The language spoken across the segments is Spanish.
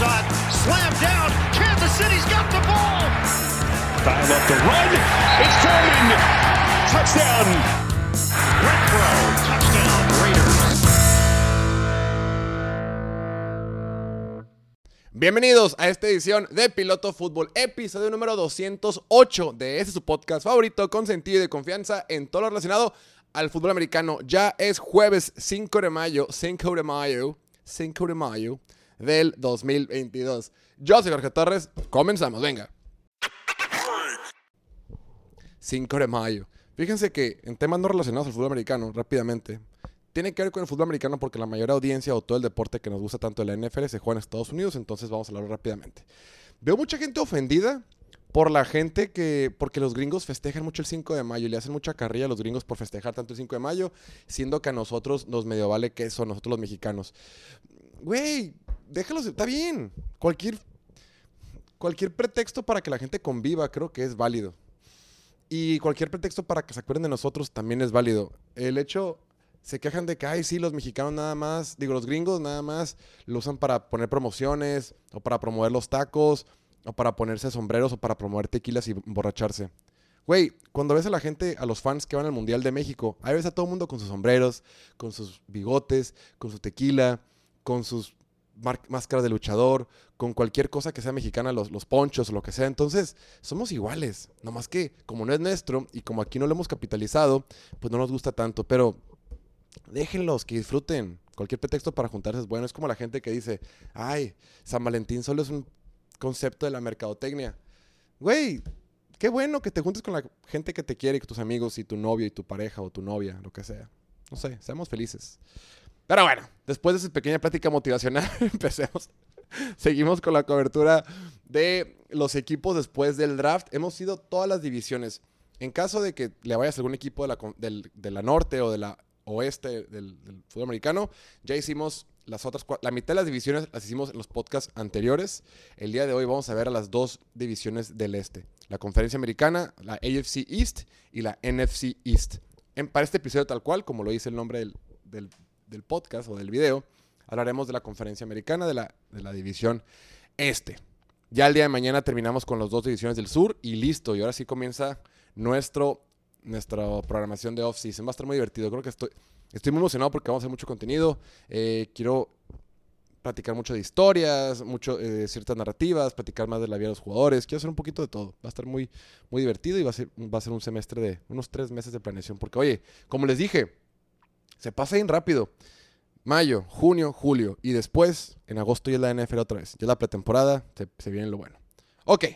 down. Kansas City's got the ball. Dial up the run. It's. Touchdown. Renfro, touchdown. Bienvenidos a esta edición de Piloto Fútbol, episodio número 208 de este su podcast favorito, con sentido y de confianza en todo lo relacionado al fútbol americano. Ya es jueves 5 de mayo, 5 de mayo, 5 de mayo del 2022. Yo soy Jorge Torres, comenzamos, venga. 5 de mayo. Fíjense que en temas no relacionados al fútbol americano, rápidamente, tiene que ver con el fútbol americano porque la mayor audiencia o todo el deporte que nos gusta tanto de la NFL se juega en Estados Unidos, entonces vamos a hablar rápidamente. Veo mucha gente ofendida por la gente que, porque los gringos festejan mucho el 5 de mayo y le hacen mucha carrilla a los gringos por festejar tanto el 5 de mayo, siendo que a nosotros nos medio vale que eso, nosotros los mexicanos. Güey, déjalos, está bien. Cualquier, cualquier pretexto para que la gente conviva creo que es válido. Y cualquier pretexto para que se acuerden de nosotros también es válido. El hecho, se quejan de que, ay, sí, los mexicanos nada más, digo, los gringos nada más lo usan para poner promociones, o para promover los tacos, o para ponerse sombreros, o para promover tequilas y emborracharse. Güey, cuando ves a la gente, a los fans que van al Mundial de México, ahí ves a todo el mundo con sus sombreros, con sus bigotes, con su tequila, con sus máscaras de luchador, con cualquier cosa que sea mexicana, los, los ponchos lo que sea. Entonces, somos iguales. Nomás que, como no es nuestro y como aquí no lo hemos capitalizado, pues no nos gusta tanto. Pero déjenlos que disfruten. Cualquier pretexto para juntarse es bueno. Es como la gente que dice, ay, San Valentín solo es un concepto de la mercadotecnia. Güey, qué bueno que te juntes con la gente que te quiere, y tus amigos y tu novio y tu pareja o tu novia, lo que sea. No sé, seamos felices. Pero bueno, después de esa pequeña plática motivacional, empecemos. Seguimos con la cobertura de los equipos después del draft. Hemos ido todas las divisiones. En caso de que le vayas a algún equipo de la, del- de la norte o de la oeste del, del fútbol americano, ya hicimos las otras la mitad de las divisiones las hicimos en los podcasts anteriores. El día de hoy vamos a ver a las dos divisiones del este, la conferencia americana, la AFC East y la NFC East. En, para este episodio tal cual, como lo dice el nombre del, del- del podcast o del video, hablaremos de la conferencia americana, de la, de la división este. Ya el día de mañana terminamos con las dos divisiones del sur y listo. Y ahora sí comienza nuestro, nuestra programación de off-season. Va a estar muy divertido. Creo que estoy, estoy muy emocionado porque vamos a hacer mucho contenido. Eh, quiero platicar mucho de historias, mucho eh, ciertas narrativas, platicar más de la vida de los jugadores. Quiero hacer un poquito de todo. Va a estar muy, muy divertido y va a ser, va a ser un semestre de unos tres meses de planeación. Porque, oye, como les dije, se pasa bien rápido. Mayo, junio, julio. Y después, en agosto ya es la NFL otra vez. Ya la pretemporada, se, se viene lo bueno. Ok,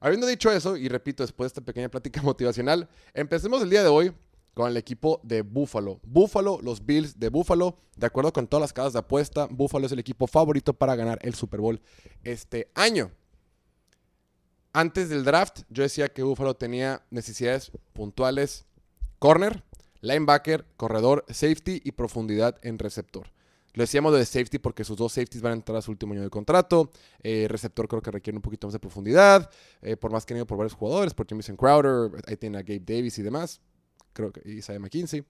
habiendo dicho eso, y repito, después de esta pequeña plática motivacional, empecemos el día de hoy con el equipo de Buffalo. Buffalo, los Bills de Buffalo. De acuerdo con todas las casas de apuesta, Buffalo es el equipo favorito para ganar el Super Bowl este año. Antes del draft, yo decía que Buffalo tenía necesidades puntuales: corner, linebacker, corredor, safety y profundidad en receptor. Lo decíamos de safety porque sus dos safeties van a entrar a su último año de contrato. Eh, receptor creo que requiere un poquito más de profundidad. eh, por más que han ido por varios jugadores, por Jamison Crowder, ahí tiene a Gabe Davis y demás. Creo que Isaiah McKinsey.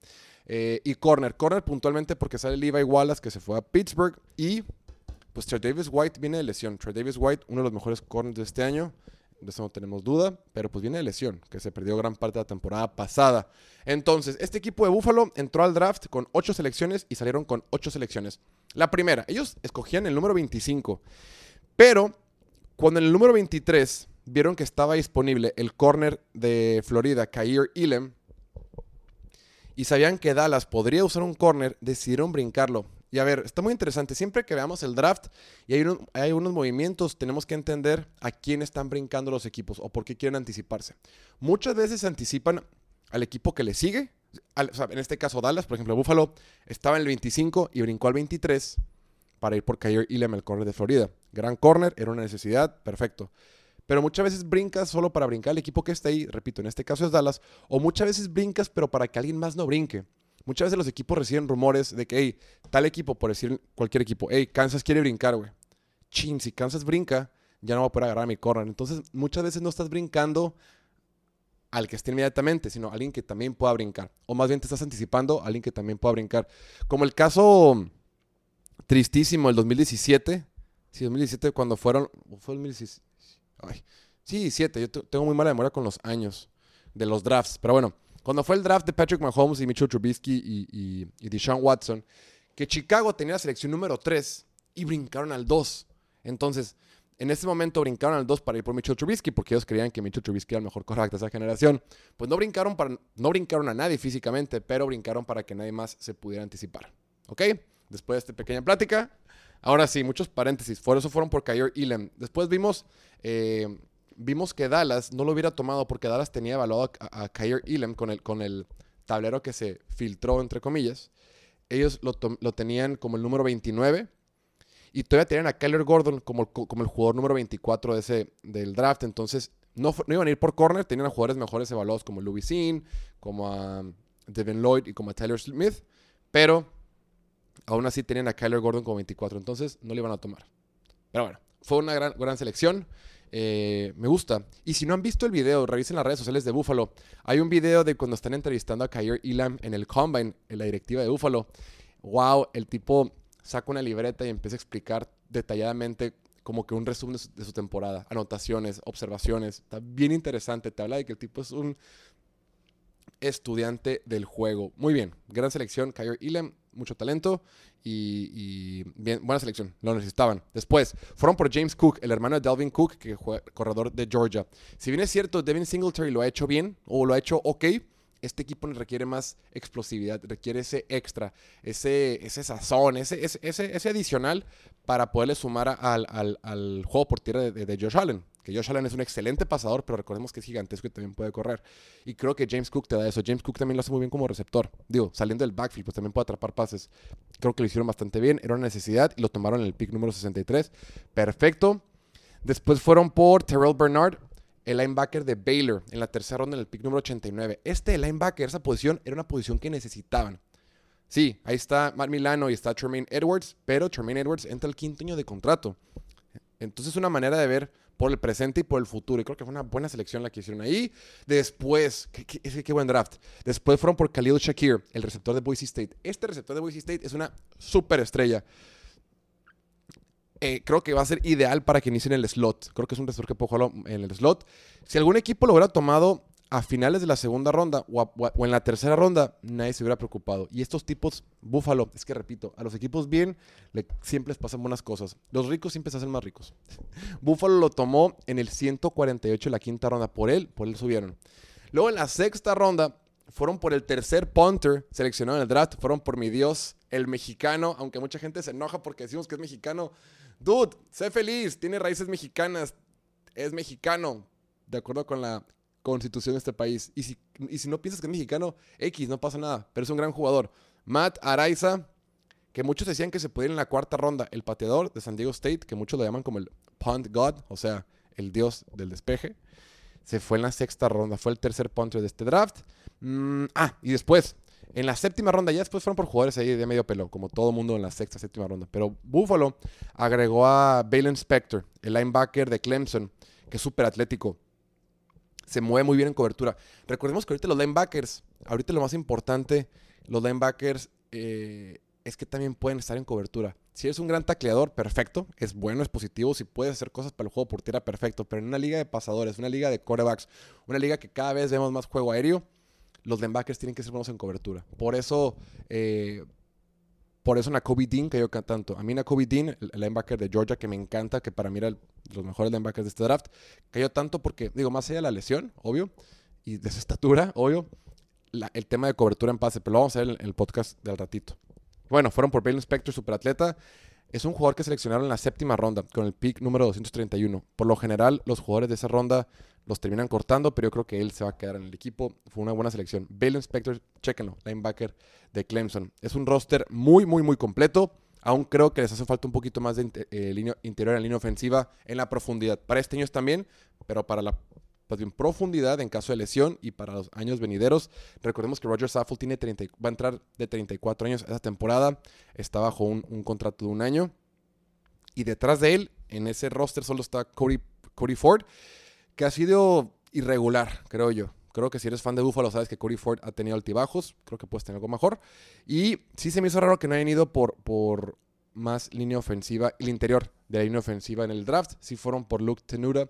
Eh, y corner. Corner puntualmente porque sale Levi Wallace que se fue a Pittsburgh. Y pues Trey Davis White viene de lesión. Trey Davis White, uno de los mejores corners de este año. De eso no tenemos duda, pero pues viene de lesión, que se perdió gran parte de la temporada pasada. Entonces, este equipo de Buffalo entró al draft con 8 selecciones y salieron con 8 selecciones. La primera, ellos escogían el número 25, pero cuando en el número 23 vieron que estaba disponible el corner de Florida, Kair Elam, y sabían que Dallas podría usar un corner, decidieron brincarlo. Y a ver, está muy interesante. Siempre que veamos el draft y hay, hay unos movimientos, tenemos que entender a quién están brincando los equipos o por qué quieren anticiparse. Muchas veces anticipan al equipo que le sigue. En este caso, Dallas, por ejemplo, Buffalo estaba en el 25 y brincó al 23 para ir por Kair Elam, el corner de Florida. Gran corner, era una necesidad, perfecto. Pero muchas veces brincas solo para brincar al equipo que está ahí, repito, en este caso es Dallas, o muchas veces brincas pero para que alguien más no brinque. Muchas veces los equipos reciben rumores de que, hey, tal equipo, por decir cualquier equipo, hey, Kansas quiere brincar, güey. Chin, si Kansas brinca, ya no voy a poder agarrar a mi corner. Entonces, muchas veces no estás brincando al que esté inmediatamente, sino a alguien que también pueda brincar. O más bien te estás anticipando a alguien que también pueda brincar. Como el caso tristísimo del 2017, Sí, 2017 cuando fueron... ¿Fue 2016? Ay, sí, 17. Yo tengo muy mala memoria con los años de los drafts. Pero bueno, cuando fue el draft de Patrick Mahomes y Mitchell Trubisky y, y, y Deshaun Watson, que Chicago tenía la selección número 3 y brincaron al 2. Entonces, en ese momento brincaron al 2 para ir por Mitchell Trubisky porque ellos creían que Mitchell Trubisky era el mejor quarterback de esa generación. Pues no brincaron, para, no brincaron a nadie físicamente, pero brincaron para que nadie más se pudiera anticipar. ¿Ok? Después de esta pequeña plática, ahora sí, muchos paréntesis. Por eso fueron por Kyrie Elam. Después vimos, eh, vimos que Dallas no lo hubiera tomado porque Dallas tenía evaluado a, a Elam con el, con el tablero que se filtró, entre comillas. Ellos lo, lo tenían como el número 29 y todavía tenían a Kyler Gordon como, como el jugador número 24 de ese, del draft. Entonces, no, no, iban a ir por corner. Tenían a jugadores mejores evaluados como Louis Sean, como a Devin Lloyd y como a Tyler Smith. Pero aún así tenían a Kyler Gordon como 24. Entonces, no le iban a tomar. Pero bueno, fue una gran, gran selección. Eh, me gusta. Y si no han visto el video, revisen las redes sociales de Buffalo. Hay un video de cuando están entrevistando a Kyler Elam en el Combine, en la directiva de Buffalo. Wow, el tipo saca una libreta y empieza a explicar detalladamente como que un resumen de su, temporada, anotaciones, observaciones. Está bien interesante. Te habla de que el tipo es un estudiante del juego. Muy bien, gran selección. Kyrie Elam, mucho talento y, bien, buena selección. Lo necesitaban. Después, fueron por James Cook, el hermano de Delvin Cook, que fue corredor de Georgia. Si bien es cierto, Devin Singletary lo ha hecho bien o lo ha hecho ok, este equipo requiere más explosividad, requiere ese extra, ese, ese sazón, ese, ese, ese, adicional para poderle sumar al, juego por tierra de, Josh Allen. Que Josh Allen es un excelente pasador, pero recordemos que es gigantesco y también puede correr. Y creo que James Cook te da eso. James Cook también lo hace muy bien como receptor. Digo, saliendo del backfield, pues también puede atrapar pases. Creo que lo hicieron bastante bien. Era una necesidad y lo tomaron en el pick número 63. Perfecto. Después fueron por Terrell Bernard el linebacker de Baylor en la tercera ronda en el pick número 89. Este linebacker, esa posición, era una posición que necesitaban. Sí, ahí está Matt Milano y está Tremaine Edwards, pero Tremaine Edwards entra al quinto año de contrato. Entonces es una manera de ver por el presente y por el futuro. Y creo que fue una buena selección la que hicieron ahí. Después, qué, qué, buen draft. Después fueron por Khalil Shakir, el receptor de Boise State. Este receptor de Boise State es una súper estrella. Eh, creo que va a ser ideal para que inicien el slot. Creo que es un receptor que puede jugarlo en el slot. Si algún equipo lo hubiera tomado a finales de la segunda ronda o, en la tercera ronda, nadie se hubiera preocupado. Y estos tipos, Búfalo, es que repito, a los equipos bien siempre les pasan buenas cosas. Los ricos siempre se hacen más ricos. Búfalo lo tomó en el 148 de la quinta ronda. Por él, por él subieron. Luego en la sexta ronda fueron por el tercer punter seleccionado en el draft. Fueron por mi Dios, el mexicano. Aunque mucha gente se enoja porque decimos que es mexicano. Dude, sé feliz, tiene raíces mexicanas, es mexicano, de acuerdo con la constitución de este país. Y si, y si no piensas que es mexicano, X, no pasa nada, pero es un gran jugador. Matt Araiza, que muchos decían que se podía ir en la cuarta ronda, el pateador de San Diego State, que muchos lo llaman como el punt god, o sea, el dios del despeje. Se fue en la sexta ronda, fue el tercer punter de este draft. Mm, ah, y después, en la séptima ronda, ya después fueron por jugadores ahí de medio pelo, como todo mundo en la sexta, séptima ronda. Pero Buffalo agregó a Balen Spector, el linebacker de Clemson, que es súper atlético. Se mueve muy bien en cobertura. Recordemos que ahorita los linebackers, ahorita lo más importante, los linebackers eh, es que también pueden estar en cobertura. Si eres un gran tacleador, perfecto, es bueno, es positivo, si puedes hacer cosas para el juego por tierra, perfecto. Pero en una liga de pasadores, una liga de corebacks, una liga que cada vez vemos más juego aéreo, los linebackers tienen que ser buenos en cobertura. Por eso, eh, por eso Nakobe Dean cayó tanto. A mí Nakobe Dean, el linebacker de Georgia, que me encanta, que para mí era los mejores linebackers de este draft, cayó tanto porque, digo, más allá de la lesión, obvio, y de su estatura, obvio, el tema de cobertura en pase, pero lo vamos a ver en el podcast del ratito. Bueno, fueron por Bale Spector, superatleta. Es un jugador que seleccionaron en la séptima ronda, con el pick número 231. Por lo general, los jugadores de esa ronda los terminan cortando, pero yo creo que él se va a quedar en el equipo. Fue una buena selección. Bale Inspector, chequenlo, linebacker de Clemson. Es un roster muy, muy, muy completo. Aún creo que les hace falta un poquito más de eh, línea, interior en línea ofensiva en la profundidad. Para este año también, pero para la pues profundidad en caso de lesión y para los años venideros. Recordemos que Roger Saffold tiene 30, va a entrar de 34 años esa temporada. Está bajo un, un, contrato de un año. Y detrás de él, en ese roster, solo está Cody, Cody Ford que ha sido irregular, creo yo. Creo que si eres fan de Buffalo sabes que Corey Ford ha tenido altibajos. Creo que puedes tener algo mejor. Y sí se me hizo raro que no hayan ido por, por más línea ofensiva, el interior de la línea ofensiva en el draft, sí fueron por Luke Tenuta,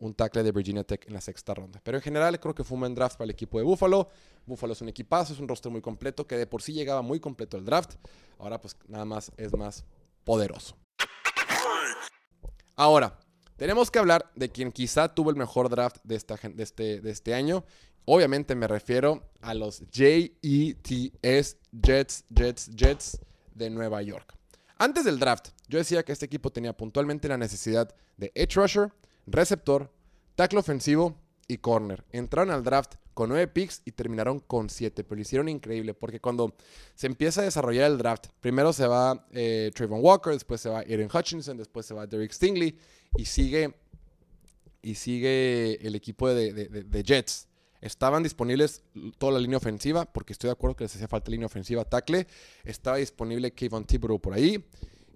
un tackle de Virginia Tech en la sexta ronda. Pero en general creo que fue un buen draft para el equipo de Buffalo. Buffalo es un equipazo, es un roster muy completo, que de por sí llegaba muy completo el draft. Ahora pues nada más es más poderoso. Ahora, tenemos que hablar de quien quizá tuvo el mejor draft de, este, este año. Obviamente me refiero a los JETS, Jets, Jets, Jets de Nueva York. Antes del draft, yo decía que este equipo tenía puntualmente la necesidad de edge rusher, receptor, tackle ofensivo y corner. Entraron al draft con nueve picks y terminaron con siete, pero lo hicieron increíble porque cuando se empieza a desarrollar el draft, primero se va eh, Trayvon Walker, después se va Aaron Hutchinson, después se va Derek Stingley y sigue, y sigue el equipo de, Jets. Estaban disponibles toda la línea ofensiva, porque estoy de acuerdo que les hacía falta línea ofensiva tackle. Estaba disponible Kevin Thibodeau por ahí.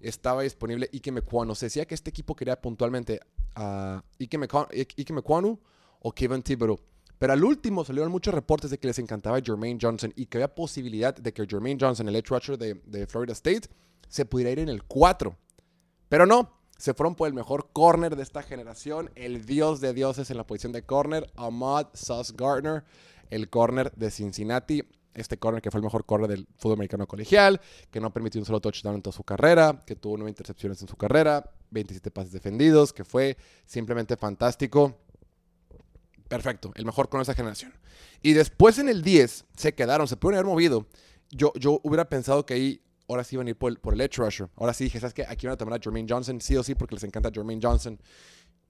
Estaba disponible Ike Mekwanu. Se decía que este equipo quería puntualmente a Ike, Mekwanu o Kevin Thibodeau. Pero al último salieron muchos reportes de que les encantaba Jermaine Johnson y que había posibilidad de que Jermaine Johnson, el edge rusher de, Florida State, se pudiera ir en el 4. Pero no, se fueron por el mejor corner de esta generación, el dios de dioses en la posición de corner, Ahmad Sauce Gardner, el corner de Cincinnati. Este corner que fue el mejor corner del fútbol americano colegial, que no permitió un solo touchdown en toda su carrera, que tuvo nueve intercepciones en su carrera, 27 pases defendidos, que fue simplemente fantástico. Perfecto, el mejor corner de esta generación. Y después en el 10 se quedaron, se pudieron haber movido. Yo, yo hubiera pensado que ahí ahora sí iban a ir por el, por el edge rusher. Ahora sí dije, ¿sabes qué? Aquí van a tomar a Jermaine Johnson, sí o sí, porque les encanta Jermaine Johnson.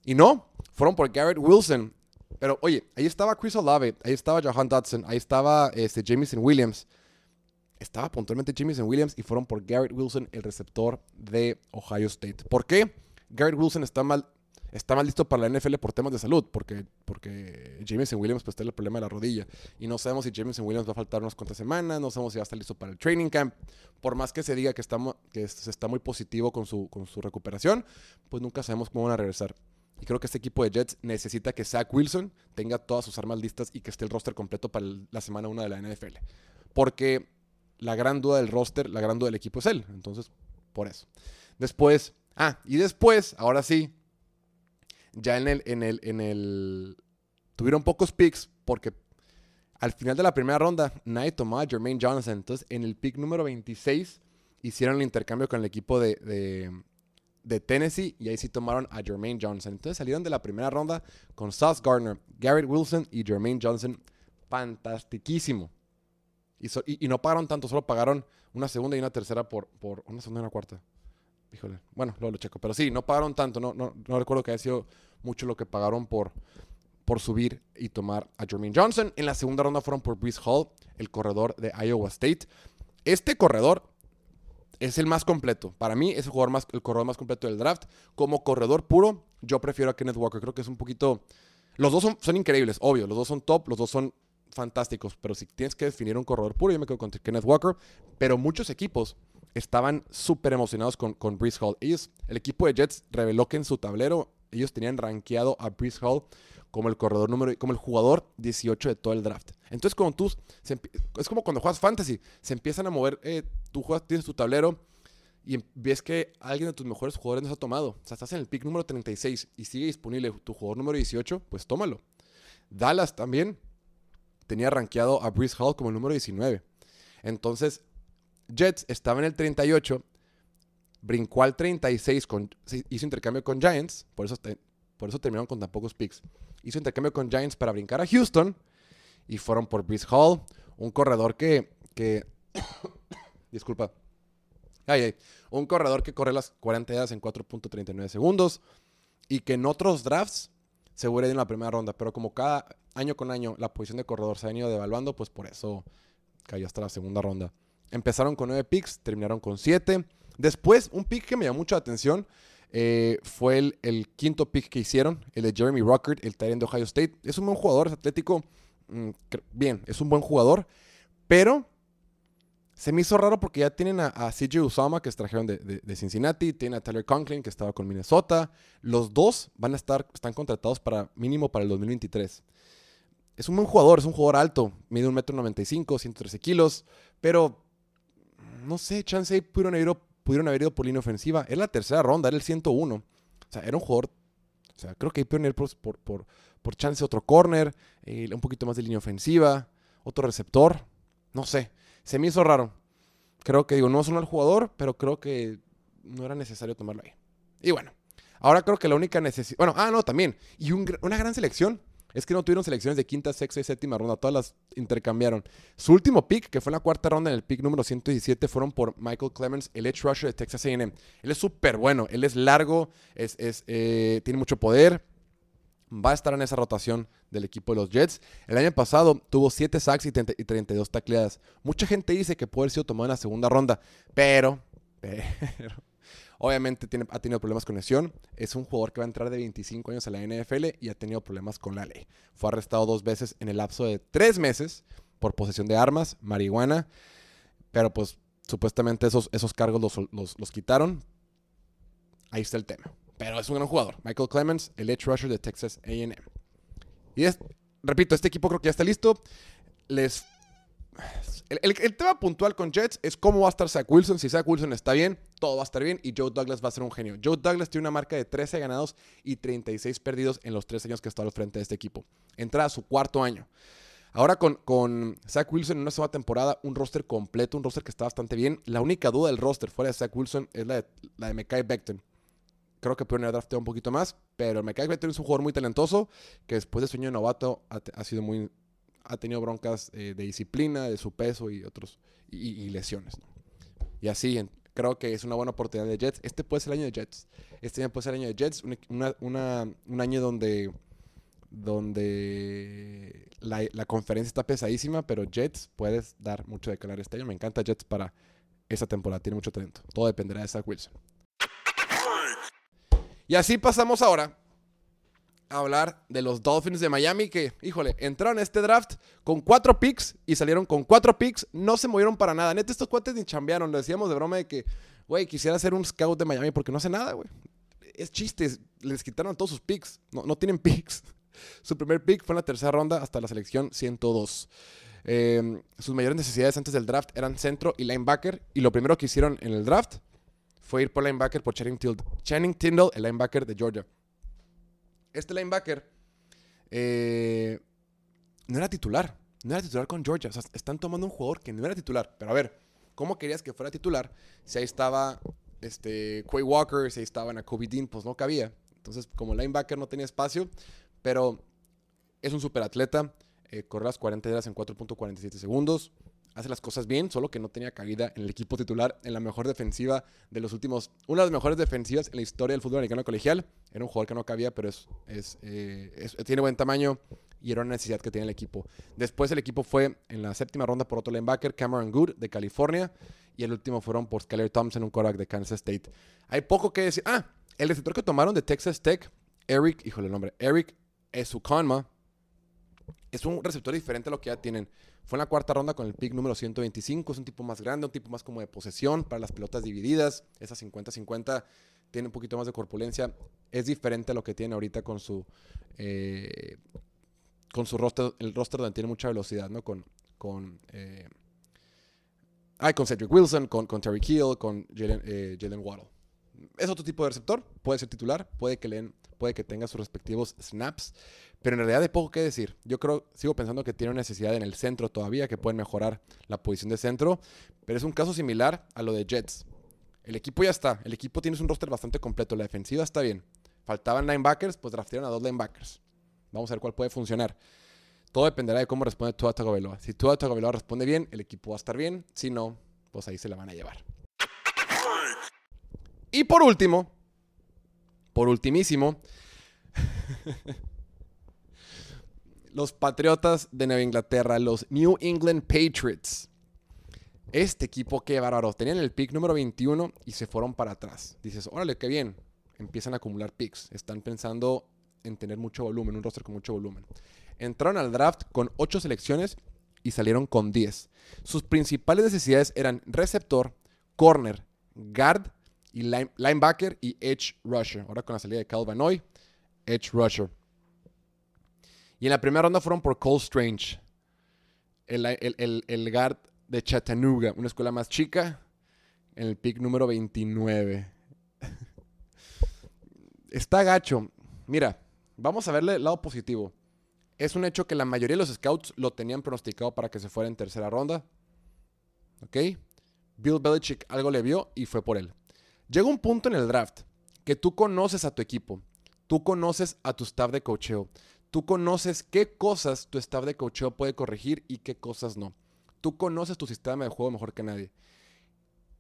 Y no, fueron por Garrett Wilson. Pero oye, ahí estaba Chris Olave, ahí estaba Johan Dodson, ahí estaba este, Jamison Williams. Estaba puntualmente Jamison Williams y fueron por Garrett Wilson, el receptor de Ohio State. ¿Por qué? Garrett Wilson está mal está más listo para la NFL por temas de salud, porque, porque Jameson Williams pues tiene el problema de la rodilla. Y no sabemos si Jameson Williams va a faltar unas cuantas semanas, no sabemos si va a estar listo para el training camp. Por más que se diga que, está, que se está muy positivo con su, con su recuperación, pues nunca sabemos cómo van a regresar. Y creo que este equipo de Jets necesita que Zach Wilson tenga todas sus armas listas y que esté el roster completo para la semana 1 de la NFL. Porque la gran duda del roster, la gran duda del equipo es él. Entonces, por eso. Después, ah, y después, ahora sí, ya en el, en el, en el, tuvieron pocos picks porque al final de la primera ronda nadie tomó a Jermaine Johnson. Entonces, en el pick número 26 hicieron el intercambio con el equipo de, de, Tennessee y ahí sí tomaron a Jermaine Johnson. Entonces salieron de la primera ronda con Sauce Gardner, Garrett Wilson y Jermaine Johnson. Fantastiquísimo. Y, y, no pagaron tanto, solo pagaron una segunda y una tercera por, por una segunda y una cuarta. Híjole, bueno, luego lo checo. Pero sí, no pagaron tanto. No, no, recuerdo que haya sido mucho lo que pagaron por, por subir y tomar a Jermaine Johnson. En la segunda ronda fueron por Brees Hall, el corredor de Iowa State. Este corredor es el más completo. Para mí es el, jugador más, el corredor más completo del draft. Como corredor puro, yo prefiero a Kenneth Walker. Creo que es un poquito... Los dos son, son increíbles, obvio. Los dos son top, los dos son fantásticos. Pero si tienes que definir un corredor puro, yo me quedo con Kenneth Walker. Pero muchos equipos estaban súper emocionados con, con Hall. Ellos, el equipo de Jets reveló que en su tablero ellos tenían rankeado a Brees Hall como el corredor número, como el jugador 18 de todo el draft. Entonces, como tú, es como cuando juegas fantasy, se empiezan a mover, eh, tú juegas, tienes tu tablero y ves que alguien de tus mejores jugadores nos ha tomado. O sea, estás en el pick número 36 y sigue disponible tu jugador número 18, pues tómalo. Dallas también tenía rankeado a Brees Hall como el número 19. Entonces, Jets estaba en el 38, brincó al 36, con, hizo intercambio con Giants, por eso, por eso terminaron con tan pocos picks. Hizo intercambio con Giants para brincar a Houston y fueron por Brees Hall, un corredor que, que disculpa, ay, un corredor que corre las 40 yardas en 4.39 segundos y que en otros drafts se hubiera en la primera ronda, pero como cada año con año la posición de corredor se ha ido devaluando, pues por eso cayó hasta la segunda ronda. Empezaron con nueve picks, terminaron con siete. Después, un pick que me llamó mucho la atención eh, fue el, quinto pick que hicieron, el de Jeremy Rockert, el Tyrant de Ohio State. Es un buen jugador, es atlético. Mm, bien, es un buen jugador. Pero se me hizo raro porque ya tienen a, CJ Usama, que trajeron de, Cincinnati, tienen a Tyler Conklin, que estaba con Minnesota. Los dos van a estar, están contratados para mínimo para el 2023. Es un buen jugador, es un jugador alto, mide 1,95 m, 113 kilos, pero no sé, chance pudieron haber ido pudieron haber ido por línea ofensiva. Era la tercera ronda, era el 101. O sea, era un jugador. O sea, creo que hay pioneros por, por, por, chance otro corner, eh, un poquito más de línea ofensiva, otro receptor. No sé. Se me hizo raro. Creo que, digo, no es un mal jugador, pero creo que no era necesario tomarlo ahí. Y bueno, ahora creo que la única necesidad. Bueno, ah, no, también. Y una gran selección. Es que no tuvieron selecciones de quinta, sexta y séptima ronda. Todas las intercambiaron. Su último pick, que fue en la cuarta ronda en el pick número 117, fueron por Michael Clemens, el edge rusher de Texas AM. Él es súper bueno. Él es largo, es, eh, tiene mucho poder. Va a estar en esa rotación del equipo de los Jets. El año pasado tuvo 7 sacks y, 32 tacleadas. Mucha gente dice que puede haber sido tomado en la segunda ronda, pero, pero Obviamente ha tenido problemas con lesión. Es un jugador que va a entrar de 25 años a la NFL y ha tenido problemas con la ley. Fue arrestado dos veces en el lapso de tres meses por posesión de armas, marihuana. Pero pues supuestamente esos, esos cargos los, los, quitaron. Ahí está el tema. Pero es un gran jugador. Michael Clemens, el edge rusher de Texas AM. Y es, repito, este equipo creo que ya está listo. Les el, tema puntual con Jets es cómo va a estar Zach Wilson. Si Zach Wilson está bien, todo va a estar bien y Joe Douglas va a ser un genio. Joe Douglas tiene una marca de 13 ganados y 36 perdidos en los tres años que está al frente de este equipo. Entra a su cuarto año. Ahora con, con Zach Wilson en una segunda temporada, un roster completo, un roster que está bastante bien. La única duda del roster fuera de Zach Wilson es la de, la de Mekai Becton. Creo que pueden haber drafteado un poquito más, pero Mekai Becton es un jugador muy talentoso que después de su año de novato ha sido muy, ha tenido broncas eh, de disciplina, de su peso y otros, y, lesiones. Y así, creo que es una buena oportunidad de Jets. Este puede ser el año de Jets. Este año puede ser el año de Jets, un año donde, donde la, conferencia está pesadísima, pero Jets puedes dar mucho de calar este año. Me encanta Jets para esa temporada, tiene mucho talento. Todo dependerá de Zach Wilson. Y así pasamos ahora hablar de los Dolphins de Miami que, híjole, entraron a este draft con cuatro picks y salieron con cuatro picks. No se movieron para nada. Neta, estos cuates ni chambearon. Lo decíamos de broma de que, güey, quisiera hacer un scout de Miami porque no hace nada, güey. Es chiste. Les quitaron todos sus picks. No, no tienen picks. Su primer pick fue en la tercera ronda hasta la selección 102. Em, sus mayores necesidades antes del draft eran centro y linebacker. Y lo primero que hicieron en el draft fue ir por linebacker por Channing, Channing Tindall, el linebacker de Georgia. Este linebacker eh, no era titular. No era titular con Georgia. O sea, están tomando un jugador que no era titular. Pero a ver, ¿cómo querías que fuera titular? Si ahí estaba este, Quay Walker, si ahí estaba Kobe Dean, pues no cabía. Entonces, como linebacker no tenía espacio, pero es un super atleta. Eh, corre las 40 yardas en 4.47 segundos hace las cosas bien, solo que no tenía cabida en el equipo titular, en la mejor defensiva de los últimos, una de las mejores defensivas en la historia del fútbol americano colegial. Era un jugador que no cabía, pero es, eh, tiene buen tamaño y era una necesidad que tenía el equipo. Después el equipo fue en la séptima ronda por otro linebacker, Cameron Good de California, y el último fueron por Skyler Thompson, un quarterback de Kansas State. Hay poco que decir. Ah, el receptor que tomaron de Texas Tech, Eric, híjole el nombre, Eric Esukanma, es un receptor diferente a lo que ya tienen. Fue en la cuarta ronda con el pick número 125. Es un tipo más grande, un tipo más como de posesión para las pelotas divididas. Esa 50-50 tiene un poquito más de corpulencia. Es diferente a lo que tiene ahorita con su. Eh, con su roster, el roster donde tiene mucha velocidad, ¿no? Con. con eh, con Cedric Wilson, con, con Terry Keel, con eh, Jalen Waddle. Es otro tipo de receptor, puede ser titular, puede que, leen, puede que tenga sus respectivos snaps, pero en realidad hay poco que decir. Yo creo, sigo pensando que tiene necesidad en el centro todavía, que pueden mejorar la posición de centro. Pero es un caso similar a lo de Jets. El equipo ya está. El equipo tiene un roster bastante completo. La defensiva está bien. Faltaban linebackers, pues draftearon a dos linebackers. Vamos a ver cuál puede funcionar. Todo dependerá de cómo responde Tua Tagovailoa. Si Tua Tagovailoa responde bien, el equipo va a estar bien. Si no, pues ahí se la van a llevar. Y por último, por ultimísimo, los Patriotas de Nueva Inglaterra, los New England Patriots. Este equipo, qué bárbaro. Tenían el pick número 21 y se fueron para atrás. Dices, órale, qué bien. Empiezan a acumular picks. Están pensando en tener mucho volumen, un roster con mucho volumen. Entraron al draft con 8 selecciones y salieron con 10. Sus principales necesidades eran receptor, corner, guard, y linebacker y edge rusher. Ahora con la salida de Calvin Hoy, edge rusher. Y en la primera ronda fueron por Cole Strange, el, el, el, guard de Chattanooga, una escuela más chica, en el pick número 29. Está gacho. Mira, vamos a verle el lado positivo. Es un hecho que la mayoría de los scouts lo tenían pronosticado para que se fuera en tercera ronda. ¿Ok? Bill Belichick algo le vio y fue por él. Llega un punto en el draft que tú conoces a tu equipo, tú conoces a tu staff de cocheo, tú conoces qué cosas tu staff de cocheo puede corregir y qué cosas no. Tú conoces tu sistema de juego mejor que nadie.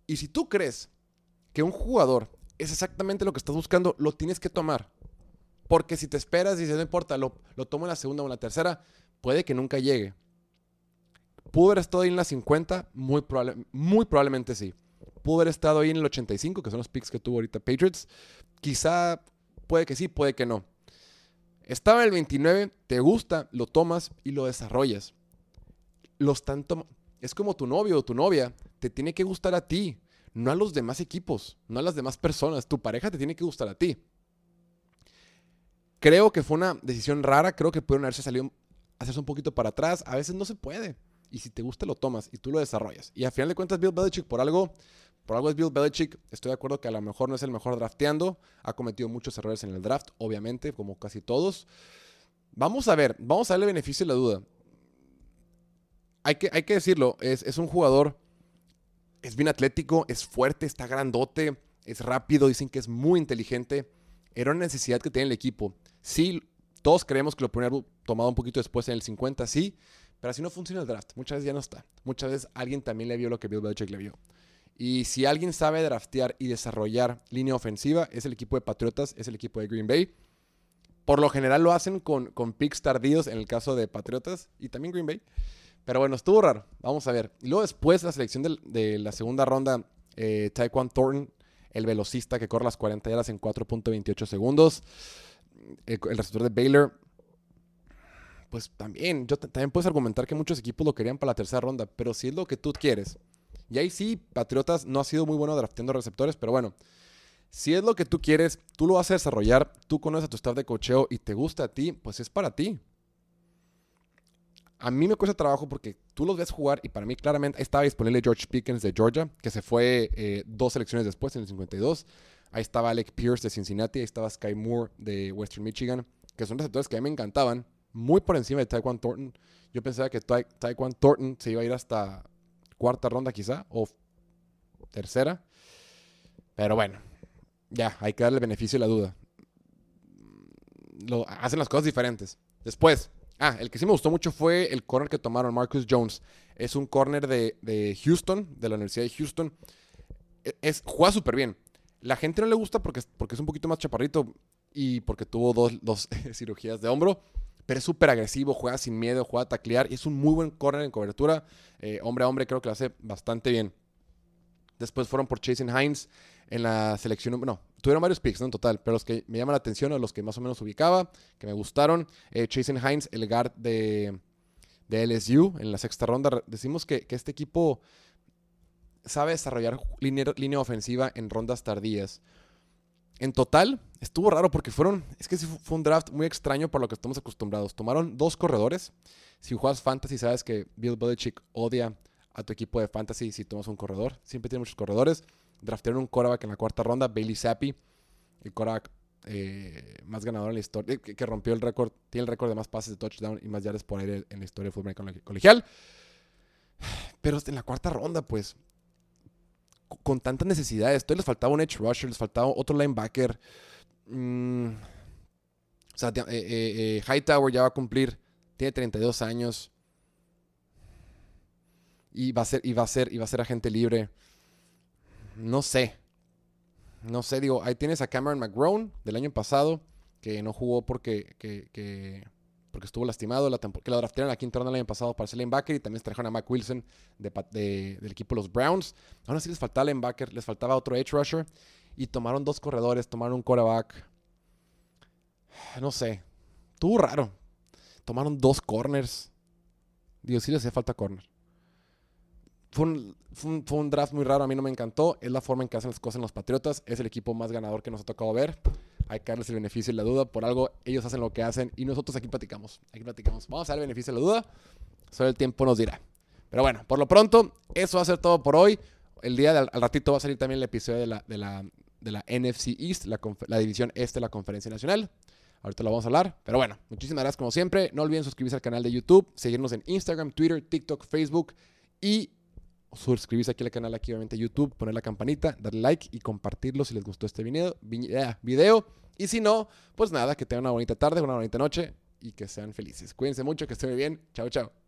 Y si tú crees que un jugador es exactamente lo que estás buscando, lo tienes que tomar. Porque si te esperas y dices, no importa, lo, lo tomo en la segunda o en la tercera, puede que nunca llegue. ¿Pudo haber estado ahí en la 50? Muy, muy probablemente sí. ¿Pudo haber estado ahí en el 85, que son los picks que tuvo ahorita Patriots? Quizá puede que sí, puede que no. Estaba en el 29, te gusta, lo tomas y lo desarrollas. Los tanto es como tu novio o tu novia, te tiene que gustar a ti, no a los demás equipos, no a las demás personas. Tu pareja te tiene que gustar a ti. Creo que fue una decisión rara, creo que pudieron haberse salido, hacerse un poquito para atrás. A veces no se puede. Y si te gusta, lo tomas y tú lo desarrollas. Y a final de cuentas, Bill Belichick, por algo, por algo es Bill Belichick. Estoy de acuerdo que a lo mejor no es el mejor drafteando. Ha cometido muchos errores en el draft, obviamente, como casi todos. Vamos a ver, vamos a darle beneficio a la duda. Hay que, hay que decirlo, es, es un jugador es bien atlético, es fuerte, está grandote, es rápido, dicen que es muy inteligente. Era una necesidad que tenía el equipo. Sí, todos creemos que lo podrían tomado un poquito después en el 50, sí, pero así no funciona el draft. Muchas veces ya no está. Muchas veces alguien también le vio lo que Bill Belichick le vio. Y si alguien sabe draftear y desarrollar línea ofensiva, es el equipo de Patriotas, es el equipo de Green Bay. Por lo general lo hacen con, picks tardíos en el caso de Patriotas y también Green Bay. Pero bueno, estuvo raro. Vamos a ver. Y luego después la selección de, la segunda ronda, eh, Taekwon Thornton, el velocista que corre las 40 yardas en 4.28 segundos. El, receptor de Baylor. Pues también, yo también puedes argumentar que muchos equipos lo querían para la tercera ronda, pero si es lo que tú quieres. Y ahí sí, Patriotas no ha sido muy bueno drafteando receptores, pero bueno, si es lo que tú quieres, tú lo vas a desarrollar, tú conoces a tu staff de cocheo y te gusta a ti, pues es para ti a mí me cuesta trabajo porque tú los ves jugar y para mí claramente estaba disponible George Pickens de Georgia, que se fue eh, dos selecciones después, en el 52. Ahí estaba Alec Pierce de Cincinnati, ahí estaba Sky Moore de Western Michigan, que son receptores que a mí me encantaban, muy por encima de Taekwon Thornton. Yo pensaba que Ta Taekwon Thornton se iba a ir hasta cuarta ronda quizá, o tercera. Pero bueno, ya, hay que darle beneficio a la duda. Lo, hacen las cosas diferentes. Después, Ah, el que sí me gustó mucho fue el corner que tomaron, Marcus Jones. Es un corner de, Houston, de la Universidad de Houston. E, es, juega súper bien. La gente no le gusta porque, porque es un poquito más chaparrito y porque tuvo dos, cirugías de hombro. Pero es súper agresivo, juega sin miedo, juega a taclear y es un muy buen corner en cobertura. Eh, hombre a hombre creo que lo hace bastante bien. Después fueron por Jason Hines en la selección. No, tuvieron varios picks, ¿no? En total. Pero los que me llaman la atención, o los que más o menos ubicaba, que me gustaron. Eh, Hines, el guard de, de, LSU en la sexta ronda. Decimos que, este equipo sabe desarrollar línea, ofensiva en rondas tardías. En total, estuvo raro porque fueron. Es que fue un draft muy extraño por lo que estamos acostumbrados. Tomaron dos corredores. Si juegas fantasy, sabes que Bill Belichick odia a tu equipo de fantasy si tomas un corredor. Siempre tiene muchos corredores. Draftearon un quarterback en la cuarta ronda, Bailey Zappi, el quarterback eh, más ganador en la historia, que, rompió el récord, tiene el récord de más pases de touchdown y más yardas por aire en la historia del fútbol colegial. Pero en la cuarta ronda, pues, con tantas necesidades, entonces les faltaba un edge rusher, les faltaba otro linebacker. Mm, o sea, eh, eh, Hightower ya va a cumplir, tiene 32 años y va a ser, y va a ser, y va a ser agente libre. No sé. No sé, digo, ahí tienes a Cameron McGrone del año pasado, que no jugó porque, que, porque estuvo lastimado, la que lo draftearon a la quinta ronda el año pasado para ser linebacker y también se trajeron a Mac Wilson de, del equipo de los Browns. Aún así les faltaba linebacker, les faltaba otro edge rusher y tomaron dos corredores, tomaron un quarterback. No sé, estuvo raro. Tomaron dos corners. Digo, sí les hacía falta corner fue un, draft muy raro, a mí no me encantó. Es la forma en que hacen las cosas en los Patriotas. Es el equipo más ganador que nos ha tocado ver. Hay que darles el beneficio y la duda. Por algo, ellos hacen lo que hacen y nosotros aquí platicamos. Aquí platicamos. Vamos a dar el beneficio y la duda. Solo el tiempo nos dirá. Pero bueno, por lo pronto, eso va a ser todo por hoy. el día del, al ratito va a salir también el episodio de la, de la, de la NFC East, la, la división este de la Conferencia Nacional. Ahorita lo vamos a hablar. Pero bueno, muchísimas gracias como siempre. No olviden suscribirse al canal de YouTube, seguirnos en Instagram, Twitter, TikTok, Facebook y suscribirse aquí al canal, aquí obviamente YouTube, poner la campanita, darle like y compartirlo si les gustó este video. video. Y si no, pues nada, que tengan una bonita tarde, una bonita noche y que sean felices. Cuídense mucho, que estén muy bien. Chao, chao.